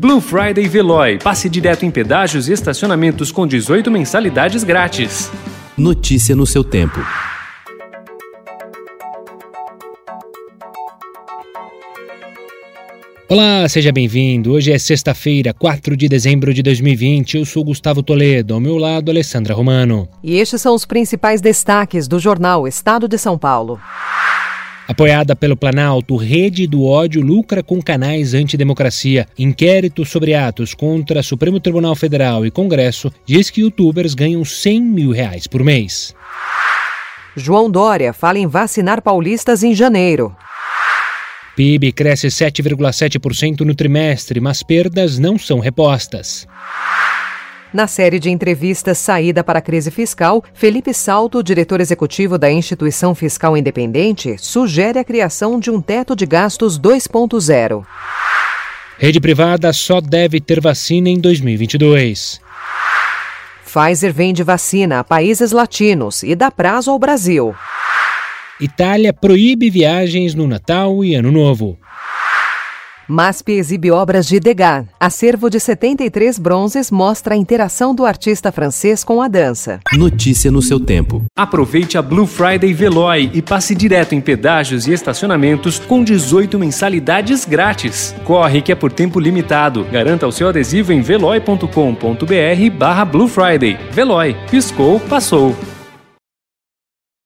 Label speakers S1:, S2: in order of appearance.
S1: Blue Friday Veloy. Passe direto em pedágios e estacionamentos com 18 mensalidades grátis.
S2: Notícia no seu tempo.
S3: Olá, seja bem-vindo. Hoje é sexta-feira, 4 de dezembro de 2020. Eu sou Gustavo Toledo, ao meu lado, Alessandra Romano.
S4: E estes são os principais destaques do jornal Estado de São Paulo.
S3: Apoiada pelo Planalto, Rede do Ódio lucra com canais antidemocracia. Inquérito sobre atos contra Supremo Tribunal Federal e Congresso diz que youtubers ganham 100 mil reais por mês.
S4: João Dória fala em vacinar paulistas em janeiro.
S3: PIB cresce 7,7% no trimestre, mas perdas não são repostas.
S4: Na série de entrevistas Saída para a Crise Fiscal, Felipe Salto, diretor executivo da Instituição Fiscal Independente, sugere a criação de um teto de gastos 2.0.
S3: Rede privada só deve ter vacina em 2022.
S4: Pfizer vende vacina a países latinos e dá prazo ao Brasil.
S3: Itália proíbe viagens no Natal e Ano Novo.
S4: MASP exibe obras de Degas. Acervo de 73 bronzes mostra a interação do artista francês com a dança.
S2: Notícia no seu tempo.
S1: Aproveite a Blue Friday Veloy e passe direto em pedágios e estacionamentos com 18 mensalidades grátis. Corre que é por tempo limitado. Garanta o seu adesivo em veloy.com.br barra Blue Friday. Veloy. Piscou, passou.